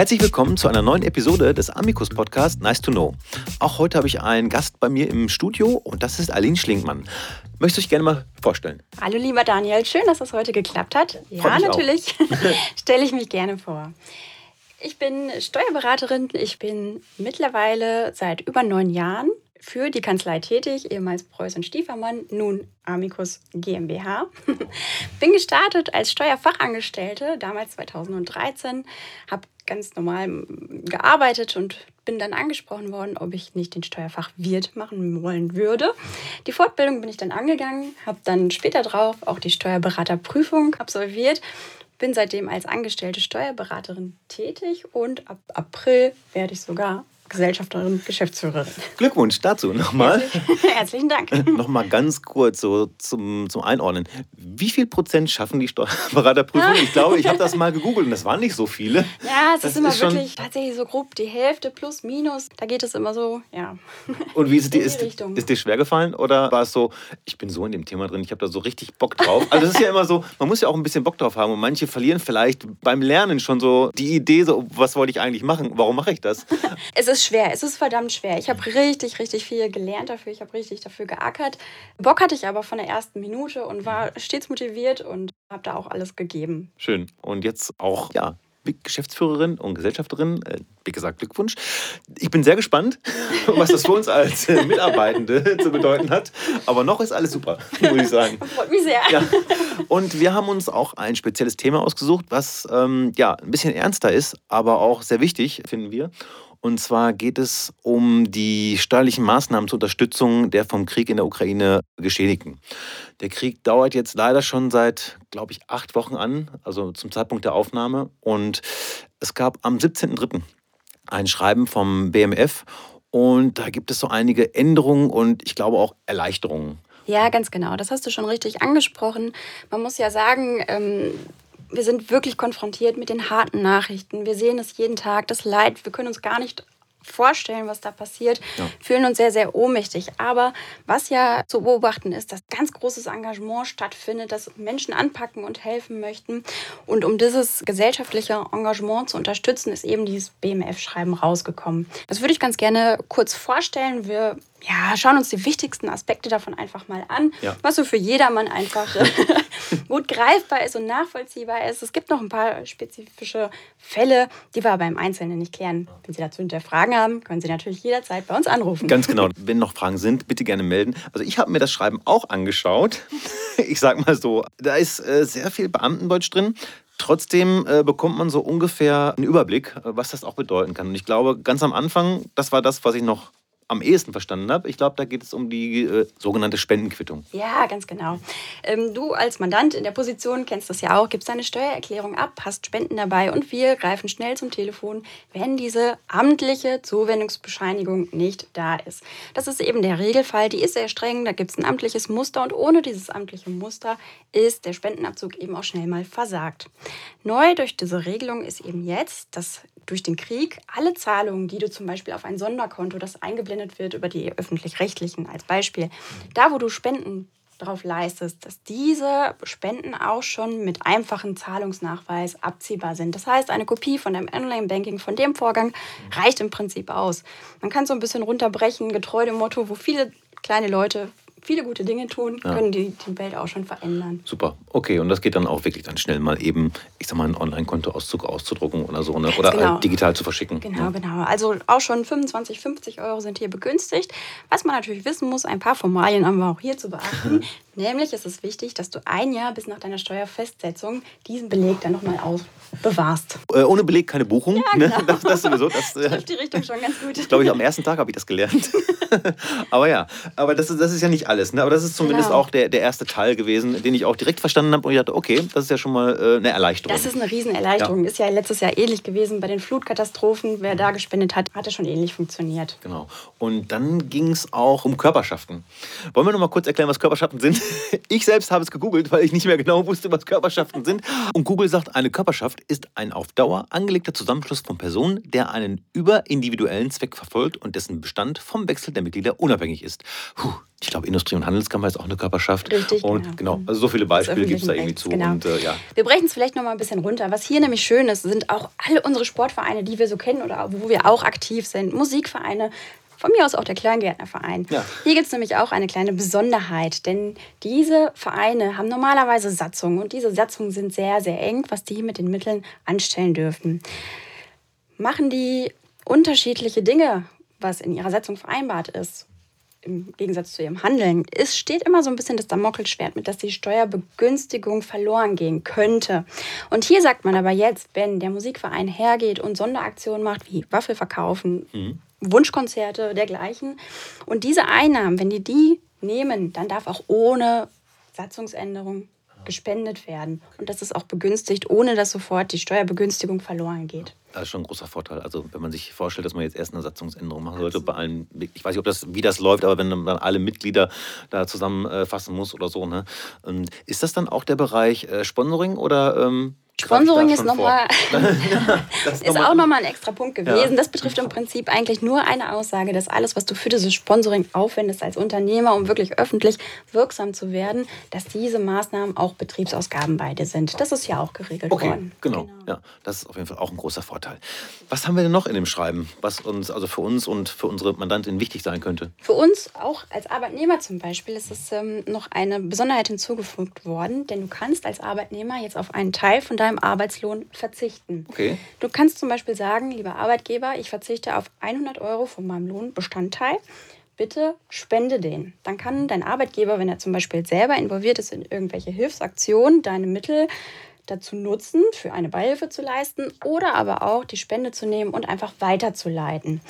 Herzlich willkommen zu einer neuen Episode des Amicus Podcast Nice to Know. Auch heute habe ich einen Gast bei mir im Studio und das ist Aline Schlinkmann. Möchtest du dich gerne mal vorstellen? Hallo lieber Daniel, schön, dass das heute geklappt hat. Ja, natürlich. Stelle ich mich gerne vor. Ich bin Steuerberaterin. Ich bin mittlerweile seit über neun Jahren für die Kanzlei tätig, ehemals Preuß und Stiefermann, nun Amicus GmbH. bin gestartet als Steuerfachangestellte, damals 2013, habe ganz normal gearbeitet und bin dann angesprochen worden, ob ich nicht den Steuerfachwirt machen wollen würde. Die Fortbildung bin ich dann angegangen, habe dann später drauf auch die Steuerberaterprüfung absolviert bin seitdem als angestellte Steuerberaterin tätig und ab April werde ich sogar Gesellschafterin, Geschäftsführerin. Glückwunsch dazu nochmal. Herzlichen Dank. nochmal ganz kurz so zum, zum Einordnen. Wie viel Prozent schaffen die Steuerberaterprüfung? Ich glaube, ich habe das mal gegoogelt und das waren nicht so viele. Ja, es das ist immer ist wirklich tatsächlich so grob die Hälfte plus minus. Da geht es immer so, ja. Und wie ist, die, ist, ist dir schwer gefallen oder war es so, ich bin so in dem Thema drin, ich habe da so richtig Bock drauf? Also es ist ja immer so, man muss ja auch ein bisschen Bock drauf haben und manche verlieren vielleicht beim Lernen schon so die Idee, so was wollte ich eigentlich machen? Warum mache ich das? Es ist schwer, es ist verdammt schwer. Ich habe richtig, richtig viel gelernt dafür, ich habe richtig dafür geackert. Bock hatte ich aber von der ersten Minute und war stets motiviert und habe da auch alles gegeben. Schön. Und jetzt auch, ja, Geschäftsführerin und Gesellschafterin. Äh, wie gesagt, Glückwunsch. Ich bin sehr gespannt, was das für uns als Mitarbeitende zu bedeuten hat. Aber noch ist alles super, muss ich sagen. Freut mich sehr. Ja. Und wir haben uns auch ein spezielles Thema ausgesucht, was ähm, ja, ein bisschen ernster ist, aber auch sehr wichtig, finden wir. Und zwar geht es um die steuerlichen Maßnahmen zur Unterstützung der vom Krieg in der Ukraine Geschädigten. Der Krieg dauert jetzt leider schon seit, glaube ich, acht Wochen an, also zum Zeitpunkt der Aufnahme. Und es gab am 17.03. ein Schreiben vom BMF und da gibt es so einige Änderungen und ich glaube auch Erleichterungen. Ja, ganz genau. Das hast du schon richtig angesprochen. Man muss ja sagen, ähm, wir sind wirklich konfrontiert mit den harten Nachrichten. Wir sehen es jeden Tag, das Leid. Wir können uns gar nicht vorstellen, was da passiert, ja. fühlen uns sehr, sehr ohnmächtig. Aber was ja zu beobachten ist, dass ganz großes Engagement stattfindet, dass Menschen anpacken und helfen möchten. Und um dieses gesellschaftliche Engagement zu unterstützen, ist eben dieses BMF-Schreiben rausgekommen. Das würde ich ganz gerne kurz vorstellen. Wir ja, schauen uns die wichtigsten Aspekte davon einfach mal an, ja. was so für jedermann einfach gut greifbar ist und nachvollziehbar ist. Es gibt noch ein paar spezifische Fälle, die wir aber im Einzelnen nicht klären. Wenn Sie dazu Hinterfragen haben, können Sie natürlich jederzeit bei uns anrufen. Ganz genau. Wenn noch Fragen sind, bitte gerne melden. Also ich habe mir das Schreiben auch angeschaut. Ich sage mal so, da ist äh, sehr viel Beamtendeutsch drin. Trotzdem äh, bekommt man so ungefähr einen Überblick, äh, was das auch bedeuten kann. Und ich glaube, ganz am Anfang, das war das, was ich noch am ehesten verstanden habe. Ich glaube, da geht es um die äh, sogenannte Spendenquittung. Ja, ganz genau. Ähm, du als Mandant in der Position kennst das ja auch, gibst deine Steuererklärung ab, hast Spenden dabei und wir greifen schnell zum Telefon, wenn diese amtliche Zuwendungsbescheinigung nicht da ist. Das ist eben der Regelfall, die ist sehr streng, da gibt es ein amtliches Muster und ohne dieses amtliche Muster ist der Spendenabzug eben auch schnell mal versagt. Neu durch diese Regelung ist eben jetzt, dass durch den Krieg alle Zahlungen, die du zum Beispiel auf ein Sonderkonto, das eingeblendet wird über die öffentlich-rechtlichen als Beispiel, da wo du Spenden darauf leistest, dass diese Spenden auch schon mit einfachem Zahlungsnachweis abziehbar sind. Das heißt, eine Kopie von deinem Online-Banking, von dem Vorgang, reicht im Prinzip aus. Man kann so ein bisschen runterbrechen, getreu dem Motto, wo viele kleine Leute viele gute Dinge tun, ja. können die, die Welt auch schon verändern. Super. Okay, und das geht dann auch wirklich dann schnell mal eben, ich sag mal, einen Online-Kontoauszug auszudrucken oder so, ne? oder genau. digital zu verschicken. Genau, ja. genau. Also auch schon 25, 50 Euro sind hier begünstigt. Was man natürlich wissen muss, ein paar Formalien haben wir auch hier zu beachten. Nämlich ist es wichtig, dass du ein Jahr bis nach deiner Steuerfestsetzung diesen Beleg dann nochmal bewahrst. Äh, ohne Beleg keine Buchung. Ja, ne? genau. ne? das, das sowieso. Das äh, trifft die Richtung schon ganz gut. Ich glaube, ich am ersten Tag habe ich das gelernt. aber ja, aber das ist, das ist ja nicht alles. Ne? Aber das ist zumindest genau. auch der, der erste Teil gewesen, den ich auch direkt verstanden habe und ich dachte, okay, das ist ja schon mal äh, eine Erleichterung. Das ist eine Riesenerleichterung. Ja. Ist ja letztes Jahr ähnlich gewesen bei den Flutkatastrophen. Wer da gespendet hat, hat ja schon ähnlich funktioniert. Genau. Und dann ging es auch um Körperschaften. Wollen wir noch mal kurz erklären, was Körperschaften sind? ich selbst habe es gegoogelt, weil ich nicht mehr genau wusste, was Körperschaften sind. Und Google sagt, eine Körperschaft ist ein auf Dauer angelegter Zusammenschluss von Personen, der einen überindividuellen Zweck verfolgt und dessen Bestand vom Wechsel der Mitglieder unabhängig ist. Puh, ich glaube, Industrie- und Handelskammer ist auch eine Körperschaft. Richtig, und genau. genau. Also so viele Beispiele gibt es da irgendwie zu. Genau. Und, äh, ja. Wir brechen es vielleicht noch mal ein bisschen runter. Was hier nämlich schön ist, sind auch alle unsere Sportvereine, die wir so kennen oder wo wir auch aktiv sind. Musikvereine, von mir aus auch der Kleingärtnerverein. Ja. Hier gibt es nämlich auch eine kleine Besonderheit, denn diese Vereine haben normalerweise Satzungen und diese Satzungen sind sehr, sehr eng, was die mit den Mitteln anstellen dürfen. Machen die unterschiedliche Dinge, was in ihrer Satzung vereinbart ist, im Gegensatz zu ihrem Handeln, es steht immer so ein bisschen das Damokelschwert mit, dass die Steuerbegünstigung verloren gehen könnte. Und hier sagt man aber jetzt, wenn der Musikverein hergeht und Sonderaktionen macht, wie Waffel verkaufen, Wunschkonzerte, dergleichen, und diese Einnahmen, wenn die die nehmen, dann darf auch ohne Satzungsänderung gespendet werden. Und das ist auch begünstigt, ohne dass sofort die Steuerbegünstigung verloren geht. Das ist schon ein großer Vorteil. Also wenn man sich vorstellt, dass man jetzt erst eine Satzungsänderung machen sollte bei allen, ich weiß nicht, ob das, wie das läuft, aber wenn man dann alle Mitglieder da zusammenfassen muss oder so, ne? Ähm, Ist das dann auch der Bereich äh, Sponsoring oder ähm, Sponsoring ist nochmal Das ist auch nochmal ein extra Punkt gewesen. Ja. Das betrifft im Prinzip eigentlich nur eine Aussage, dass alles, was du für dieses Sponsoring aufwendest als Unternehmer, um wirklich öffentlich wirksam zu werden, dass diese Maßnahmen auch Betriebsausgaben bei dir sind. Das ist ja auch geregelt Okay, worden. genau. Ja, das ist auf jeden Fall auch ein großer Vorteil. Was haben wir denn noch in dem Schreiben, was uns, also für uns und für unsere Mandantin wichtig sein könnte? Für uns, auch als Arbeitnehmer zum Beispiel, ist es ähm, noch eine Besonderheit hinzugefügt worden, denn du kannst als Arbeitnehmer jetzt auf einen Teil von deinem Arbeitslohn verzichten. Okay. Du kannst zum Beispiel sagen, lieber Arbeitgeber, ich verzichte auf 100 Euro von meinem Lohnbestandteil. Bitte spende den. Dann kann dein Arbeitgeber, wenn er zum Beispiel selber involviert ist in irgendwelche Hilfsaktionen, deine Mittel dazu nutzen, für eine Beihilfe zu leisten oder aber auch die Spende zu nehmen und einfach weiterzuleiten.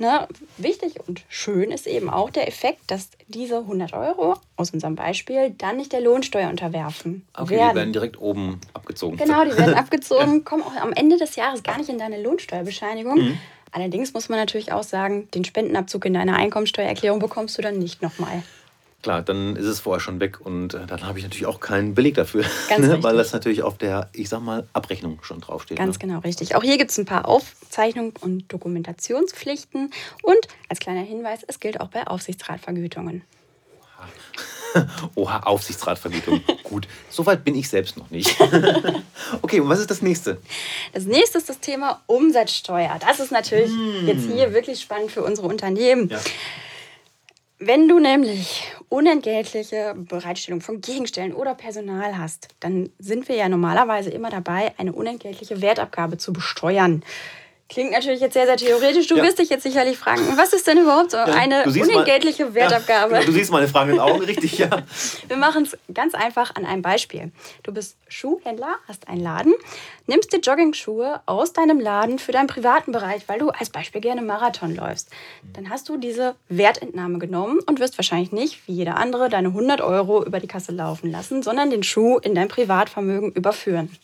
Ne, wichtig und schön ist eben auch der Effekt, dass diese 100 Euro aus unserem Beispiel dann nicht der Lohnsteuer unterwerfen Okay, die werden direkt oben abgezogen. Genau, die werden abgezogen, kommen auch am Ende des Jahres gar nicht in deine Lohnsteuerbescheinigung. Allerdings muss man natürlich auch sagen, den Spendenabzug in deiner Einkommensteuererklärung bekommst du dann nicht nochmal. Klar, dann ist es vorher schon weg und äh, dann habe ich natürlich auch keinen Beleg dafür, Ganz ne? weil das natürlich auf der, ich sag mal, Abrechnung schon draufsteht. Ganz ne? genau richtig. Auch hier gibt es ein paar Aufzeichnungen und Dokumentationspflichten. Und als kleiner Hinweis, es gilt auch bei Aufsichtsratvergütungen. Oha, Aufsichtsratvergütung. Gut, soweit bin ich selbst noch nicht. okay, und was ist das nächste? Das nächste ist das Thema Umsatzsteuer. Das ist natürlich jetzt hier wirklich spannend für unsere Unternehmen. Ja. Wenn du nämlich unentgeltliche Bereitstellung von Gegenständen oder Personal hast, dann sind wir ja normalerweise immer dabei, eine unentgeltliche Wertabgabe zu besteuern. Klingt natürlich jetzt sehr, sehr theoretisch. Du Ja. wirst dich jetzt sicherlich fragen, was ist denn überhaupt so eine unentgeltliche Wertabgabe? Ja, genau, du siehst meine fragenden Augen, richtig, ja. Wir machen es ganz einfach an einem Beispiel. Du bist Schuhhändler, hast einen Laden, nimmst dir Jogging-Schuhe aus deinem Laden für deinen privaten Bereich, weil du als Beispiel gerne Marathon läufst. Dann hast du diese Wertentnahme genommen und wirst wahrscheinlich nicht, wie jeder andere, deine 100 Euro über die Kasse laufen lassen, sondern den Schuh in dein Privatvermögen überführen.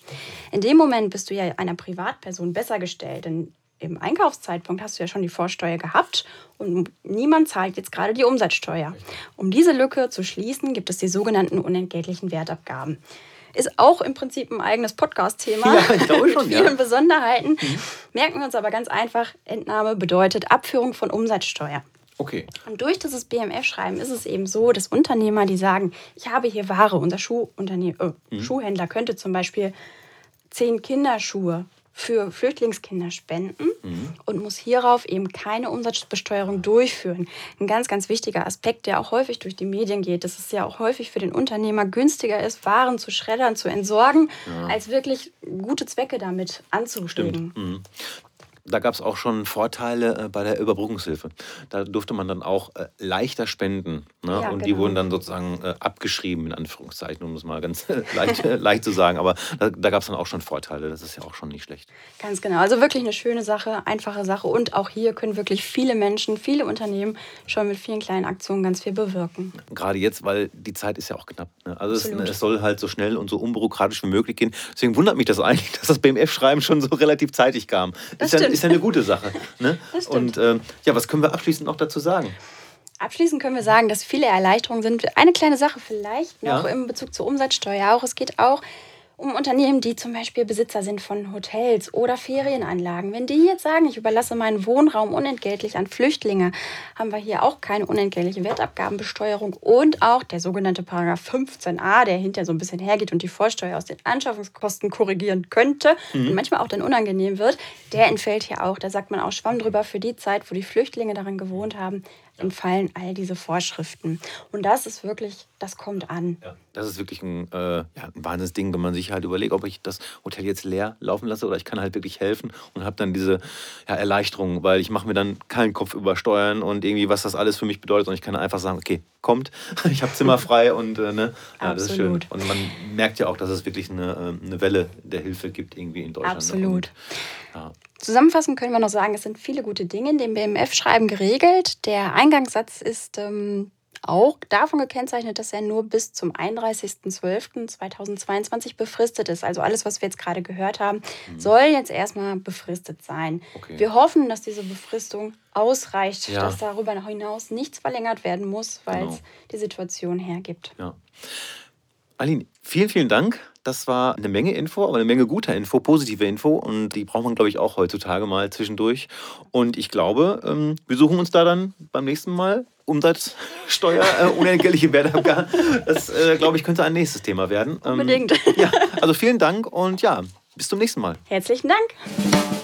In dem Moment bist du ja einer Privatperson besser gestellt, denn im Einkaufszeitpunkt hast du ja schon die Vorsteuer gehabt und niemand zahlt jetzt gerade die Umsatzsteuer. Um diese Lücke zu schließen, gibt es die sogenannten unentgeltlichen Wertabgaben. Ist auch im Prinzip ein eigenes Podcast-Thema Ja, ich glaube schon, mit ja. vielen Besonderheiten. Merken wir uns aber ganz einfach, Entnahme bedeutet Abführung von Umsatzsteuer. Okay. Und durch dieses BMF-Schreiben ist es eben so, dass Unternehmer, die sagen, ich habe hier Ware, unser Schuhunternehmen, äh, Schuhhändler könnte zum Beispiel zehn Kinderschuhe für Flüchtlingskinder spenden und muss hierauf eben keine Umsatzbesteuerung durchführen. Ein ganz, ganz wichtiger Aspekt, der auch häufig durch die Medien geht, dass es ja auch häufig für den Unternehmer günstiger ist, Waren zu schreddern, zu entsorgen, als wirklich gute Zwecke damit anzulegen. Mhm. Da gab es auch schon Vorteile äh, bei der Überbrückungshilfe. Da durfte man dann auch äh, leichter spenden. Ne? Ja, und die genau. wurden dann sozusagen äh, abgeschrieben, in Anführungszeichen, um es mal ganz leicht, äh, leicht zu sagen. Aber da, da gab es dann auch schon Vorteile. Das ist ja auch schon nicht schlecht. Ganz genau. Also wirklich eine schöne Sache, einfache Sache. Und auch hier können wirklich viele Menschen, viele Unternehmen schon mit vielen kleinen Aktionen ganz viel bewirken. Gerade jetzt, weil die Zeit ist ja auch knapp. Ne? Also es, Absolut. es soll halt so schnell und so unbürokratisch wie möglich gehen. Deswegen wundert mich das eigentlich, dass das BMF-Schreiben schon so relativ zeitig kam. Das ist, ja. Ist ja eine gute Sache. Ne? Und ähm, ja, was können wir abschließend noch dazu sagen? Abschließend können wir sagen, dass viele Erleichterungen sind. Eine kleine Sache vielleicht noch ja. im Bezug zur Umsatzsteuer auch. Es geht auch um Unternehmen, die zum Beispiel Besitzer sind von Hotels oder Ferienanlagen. Wenn die jetzt sagen, ich überlasse meinen Wohnraum unentgeltlich an Flüchtlinge, haben wir hier auch keine unentgeltliche Wertabgabenbesteuerung und auch der sogenannte Paragraph 15a, der hinterher so ein bisschen hergeht und die Vorsteuer aus den Anschaffungskosten korrigieren könnte mhm. und manchmal auch dann unangenehm wird, der entfällt hier auch. Da sagt man auch Schwamm drüber für die Zeit, wo die Flüchtlinge darin gewohnt haben, entfallen all diese Vorschriften. Und das ist wirklich, das kommt an. Ja, das ist wirklich ein, äh, ja, ein Wahnsinnsding, wenn man sich halt überlegt, ob ich das Hotel jetzt leer laufen lasse oder ich kann halt wirklich helfen und habe dann diese ja, Erleichterung, weil ich mache mir dann keinen Kopf über Steuern und irgendwie, was das alles für mich bedeutet. Und ich kann einfach sagen, okay, kommt, ich habe Zimmer frei und äh, ne, ja, das ist schön. Und man merkt ja auch, dass es wirklich eine, äh, eine Welle der Hilfe gibt irgendwie in Deutschland. Absolut. Und, ja. Zusammenfassend können wir noch sagen, es sind viele gute Dinge in dem BMF-Schreiben geregelt. Der Eingangssatz ist ähm, auch davon gekennzeichnet, dass er nur bis zum 31.12.2022 befristet ist. Also alles, was wir jetzt gerade gehört haben, mhm. soll jetzt erstmal befristet sein. Okay. Wir hoffen, dass diese Befristung ausreicht, ja. dass darüber hinaus nichts verlängert werden muss, weil genau. es die Situation hergibt. Ja. Aline, vielen, vielen Dank. Das war eine Menge Info, aber eine Menge guter Info, positive Info. Und die braucht man, glaube ich, auch heutzutage mal zwischendurch. Und ich glaube, ähm, wir suchen uns da dann beim nächsten Mal Umsatzsteuer, äh, unentgeltliche Wertabgabe. Das, äh, glaube ich, könnte ein nächstes Thema werden. Ähm, Unbedingt. Ja, also vielen Dank und ja, bis zum nächsten Mal. Herzlichen Dank.